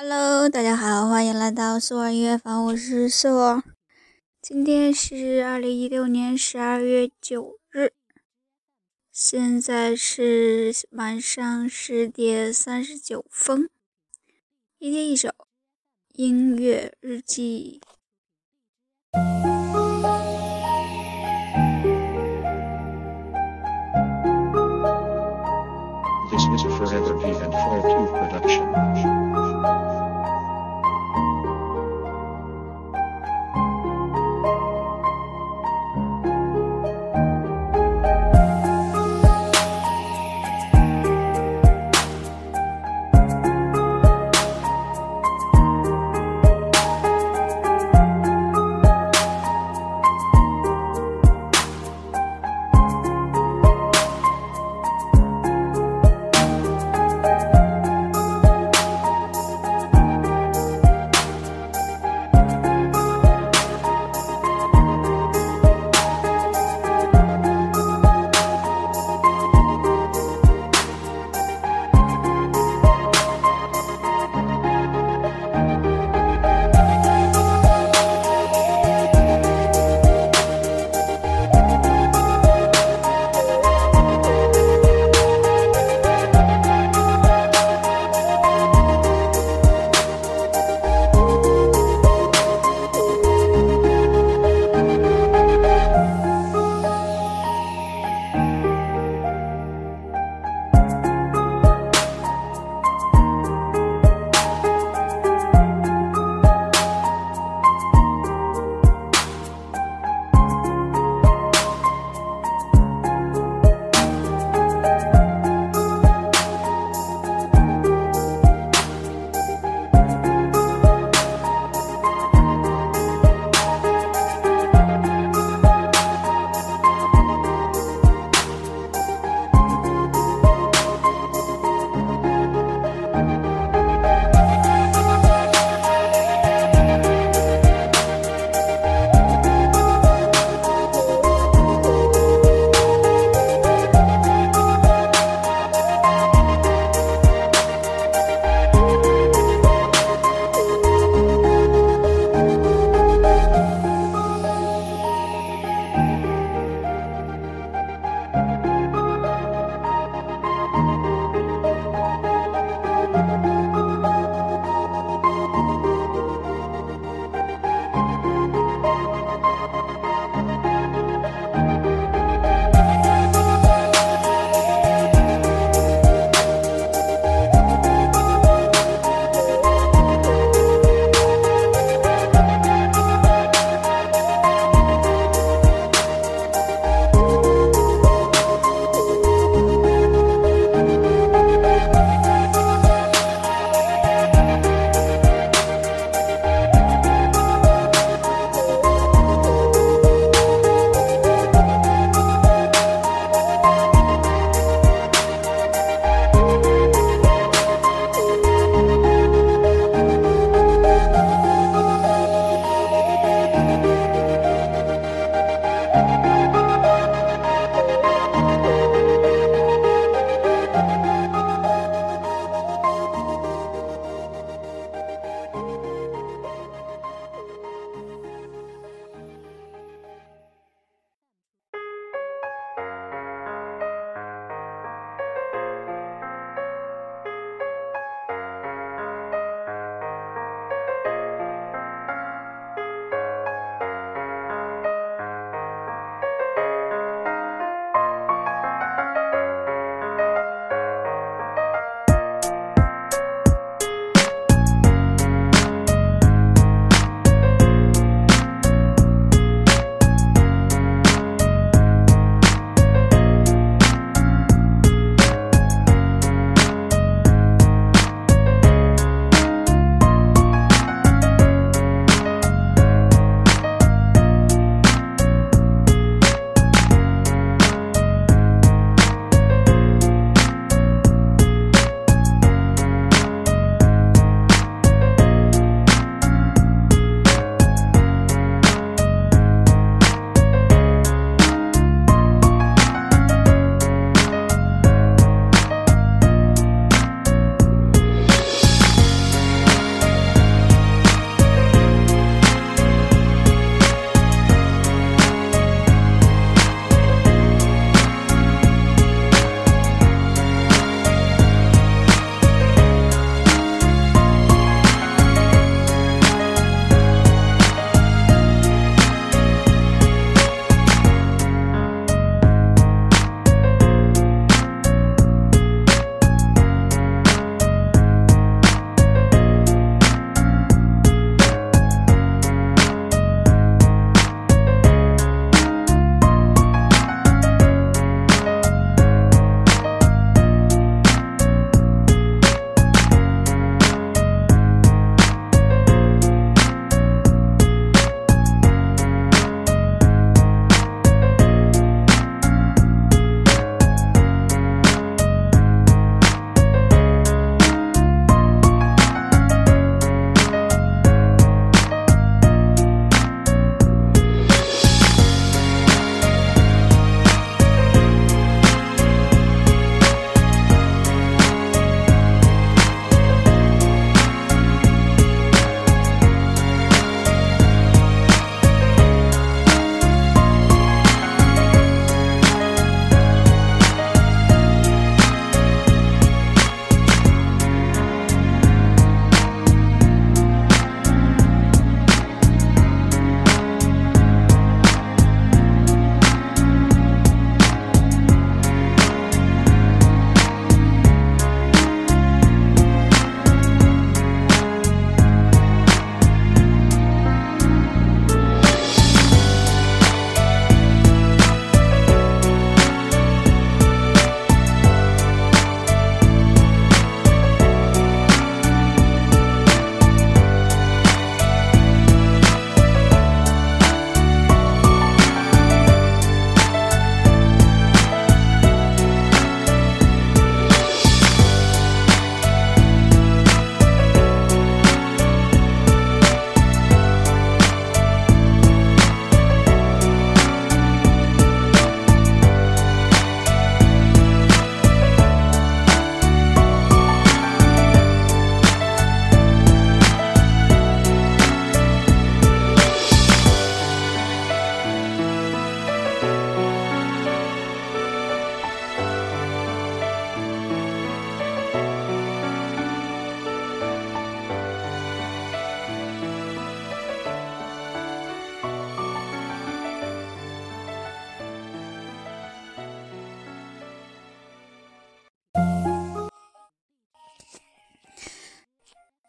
Hello，大家好，欢迎来到苏儿音乐房，我是苏儿。今天是二零一六年十二月九日，现在是晚上十点三十九分。一天一首音乐日记。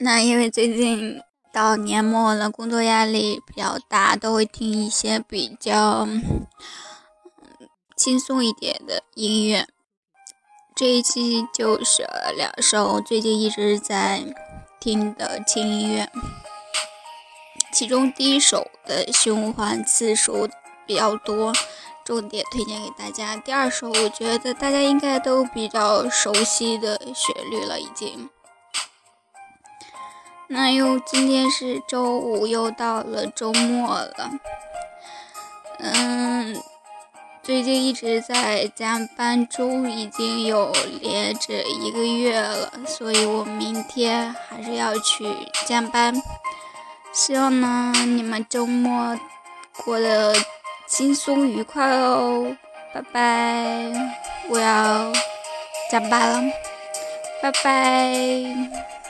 那因为最近到年末了，工作压力比较大，都会听一些比较轻松一点的音乐。这一期就是两首最近一直在听的轻音乐，其中第一首的循环次数比较多，重点推荐给大家。第二首我觉得大家应该都比较熟悉的旋律了，已经。那又今天是周五，又到了周末了，嗯。最近一直在加班中，已经有连着一个月了，所以我明天还是要去加班。希望呢，你们周末过得轻松愉快哦！拜拜，我要加班了，拜拜。